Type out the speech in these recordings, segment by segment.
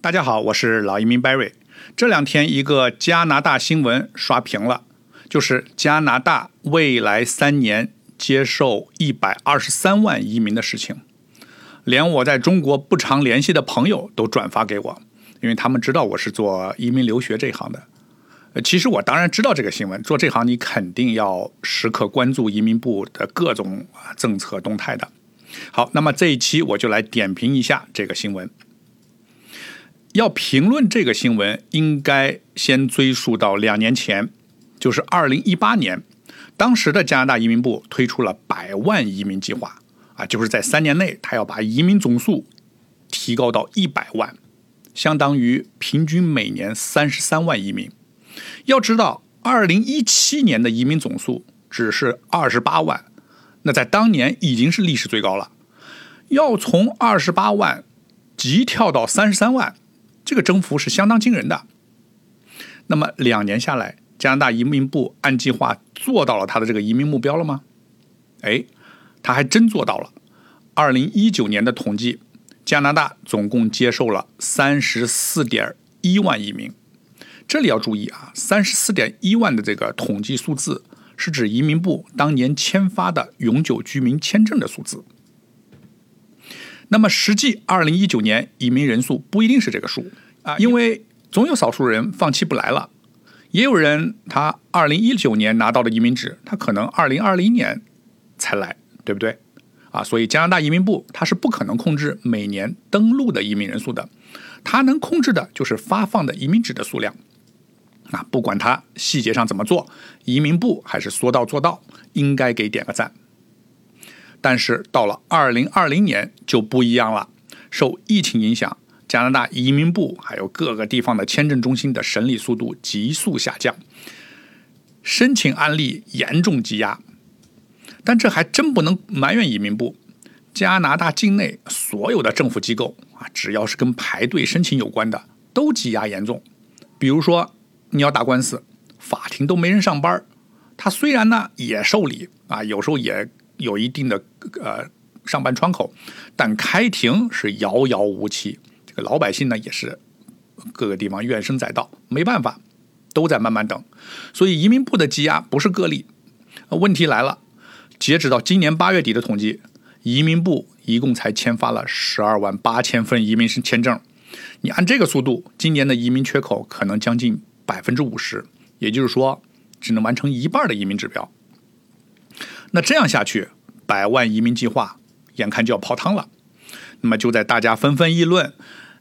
大家好，我是老移民 Barry。这两天一个加拿大新闻刷屏了，就是加拿大未来三年接受一百二十三万移民的事情，连我在中国不常联系的朋友都转发给我，因为他们知道我是做移民留学这一行的。呃，其实我当然知道这个新闻，做这行你肯定要时刻关注移民部的各种政策动态的。好，那么这一期我就来点评一下这个新闻。要评论这个新闻，应该先追溯到两年前，就是二零一八年，当时的加拿大移民部推出了百万移民计划，啊，就是在三年内，他要把移民总数提高到一百万，相当于平均每年三十三万移民。要知道，二零一七年的移民总数只是二十八万，那在当年已经是历史最高了。要从二十八万急跳到三十三万。这个增幅是相当惊人的。那么两年下来，加拿大移民部按计划做到了他的这个移民目标了吗？哎，他还真做到了。二零一九年的统计，加拿大总共接受了三十四点一万移民。这里要注意啊，三十四点一万的这个统计数字是指移民部当年签发的永久居民签证的数字。那么实际，二零一九年移民人数不一定是这个数啊，因为总有少数人放弃不来了，也有人他二零一九年拿到的移民纸，他可能二零二零年才来，对不对？啊，所以加拿大移民部他是不可能控制每年登陆的移民人数的，他能控制的就是发放的移民纸的数量。啊，不管他细节上怎么做，移民部还是说到做到，应该给点个赞。但是到了二零二零年就不一样了，受疫情影响，加拿大移民部还有各个地方的签证中心的审理速度急速下降，申请案例严重积压。但这还真不能埋怨移民部，加拿大境内所有的政府机构啊，只要是跟排队申请有关的，都积压严重。比如说你要打官司，法庭都没人上班，他虽然呢也受理啊，有时候也。有一定的呃上班窗口，但开庭是遥遥无期。这个老百姓呢也是各个地方怨声载道，没办法，都在慢慢等。所以移民部的积压不是个例。问题来了，截止到今年八月底的统计，移民部一共才签发了十二万八千份移民签证。你按这个速度，今年的移民缺口可能将近百分之五十，也就是说，只能完成一半的移民指标。那这样下去，百万移民计划眼看就要泡汤了。那么就在大家纷纷议论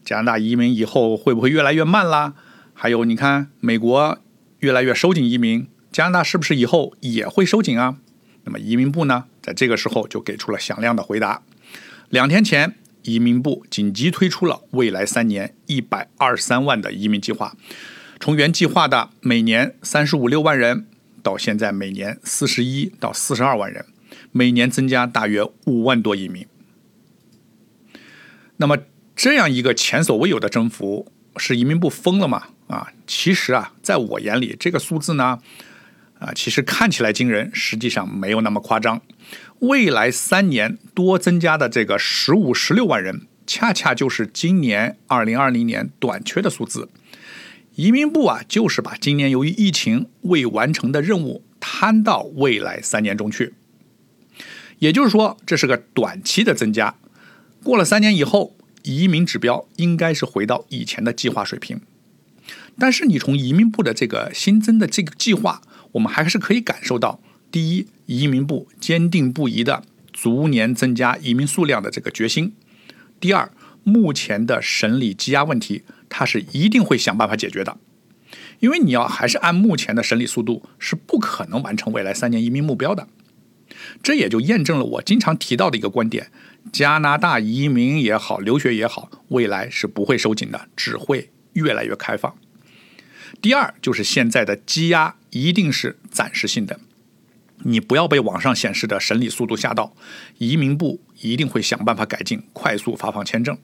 加拿大移民以后会不会越来越慢啦？还有你看美国越来越收紧移民，加拿大是不是以后也会收紧啊？那么移民部呢，在这个时候就给出了响亮的回答。两天前，移民部紧急推出了未来三年一百二十三万的移民计划，从原计划的每年三十五六万人。到现在每年四十一到四十二万人，每年增加大约五万多移民。那么这样一个前所未有的增幅，是移民部疯了吗？啊，其实啊，在我眼里，这个数字呢，啊，其实看起来惊人，实际上没有那么夸张。未来三年多增加的这个十五十六万人，恰恰就是今年二零二零年短缺的数字。移民部啊，就是把今年由于疫情未完成的任务摊到未来三年中去。也就是说，这是个短期的增加。过了三年以后，移民指标应该是回到以前的计划水平。但是，你从移民部的这个新增的这个计划，我们还是可以感受到：第一，移民部坚定不移的逐年增加移民数量的这个决心；第二，目前的审理积压问题。他是一定会想办法解决的，因为你要还是按目前的审理速度，是不可能完成未来三年移民目标的。这也就验证了我经常提到的一个观点：加拿大移民也好，留学也好，未来是不会收紧的，只会越来越开放。第二，就是现在的积压一定是暂时性的，你不要被网上显示的审理速度吓到，移民部一定会想办法改进，快速发放签证。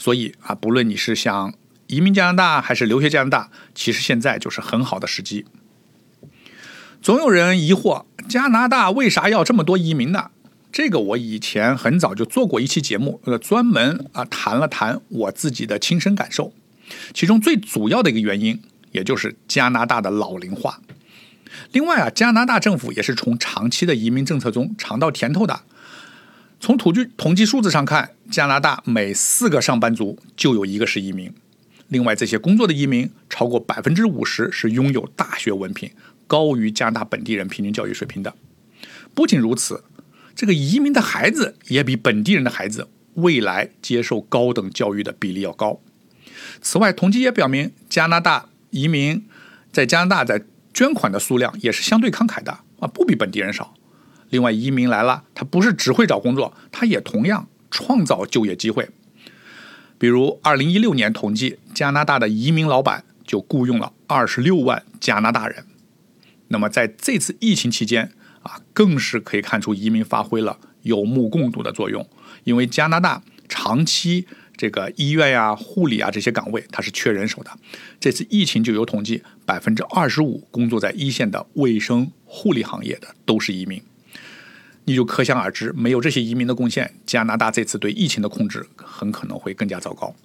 所以啊，不论你是想移民加拿大还是留学加拿大，其实现在就是很好的时机。总有人疑惑，加拿大为啥要这么多移民呢？这个我以前很早就做过一期节目，呃，专门啊谈了谈我自己的亲身感受。其中最主要的一个原因，也就是加拿大的老龄化。另外啊，加拿大政府也是从长期的移民政策中尝到甜头的。从统计统计数字上看，加拿大每四个上班族就有一个是移民。另外，这些工作的移民超过百分之五十是拥有大学文凭，高于加拿大本地人平均教育水平的。不仅如此，这个移民的孩子也比本地人的孩子未来接受高等教育的比例要高。此外，统计也表明，加拿大移民在加拿大在捐款的数量也是相对慷慨的啊，不比本地人少。另外，移民来了，他不是只会找工作，他也同样创造就业机会。比如，二零一六年统计，加拿大的移民老板就雇佣了二十六万加拿大人。那么，在这次疫情期间啊，更是可以看出移民发挥了有目共睹的作用，因为加拿大长期。这个医院呀、护理啊这些岗位，它是缺人手的。这次疫情就有统计，百分之二十五工作在一线的卫生护理行业的都是移民。你就可想而知，没有这些移民的贡献，加拿大这次对疫情的控制很可能会更加糟糕。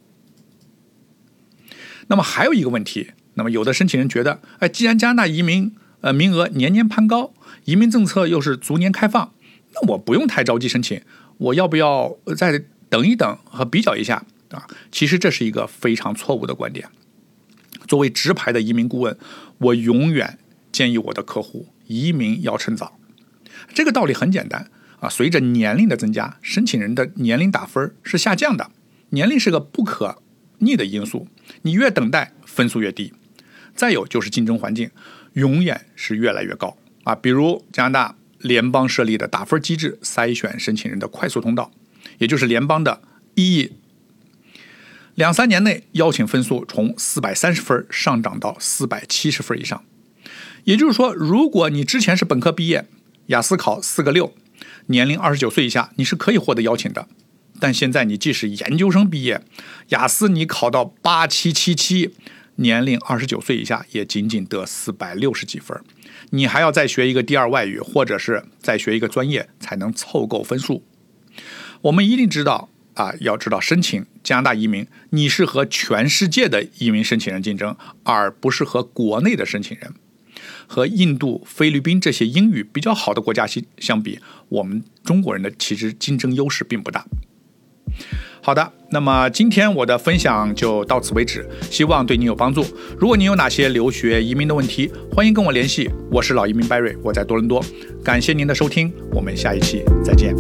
那么还有一个问题，那么有的申请人觉得，哎，既然加拿大移民呃名额年年攀高，移民政策又是逐年开放，那我不用太着急申请，我要不要再？等一等和比较一下啊，其实这是一个非常错误的观点。作为直排的移民顾问，我永远建议我的客户移民要趁早。这个道理很简单啊，随着年龄的增加，申请人的年龄打分是下降的。年龄是个不可逆的因素，你越等待分数越低。再有就是竞争环境永远是越来越高啊，比如加拿大联邦设立的打分机制，筛选申请人的快速通道。也就是联邦的 E，两三年内邀请分数从四百三十分上涨到四百七十分以上。也就是说，如果你之前是本科毕业，雅思考四个六，年龄二十九岁以下，你是可以获得邀请的。但现在你即使研究生毕业，雅思你考到八七七七，年龄二十九岁以下，也仅仅得四百六十几分。你还要再学一个第二外语，或者是再学一个专业，才能凑够分数。我们一定知道啊，要知道申请加拿大移民，你是和全世界的移民申请人竞争，而不是和国内的申请人。和印度、菲律宾这些英语比较好的国家相相比，我们中国人的其实竞争优势并不大。好的，那么今天我的分享就到此为止，希望对你有帮助。如果你有哪些留学移民的问题，欢迎跟我联系。我是老移民 Barry，我在多伦多。感谢您的收听，我们下一期再见。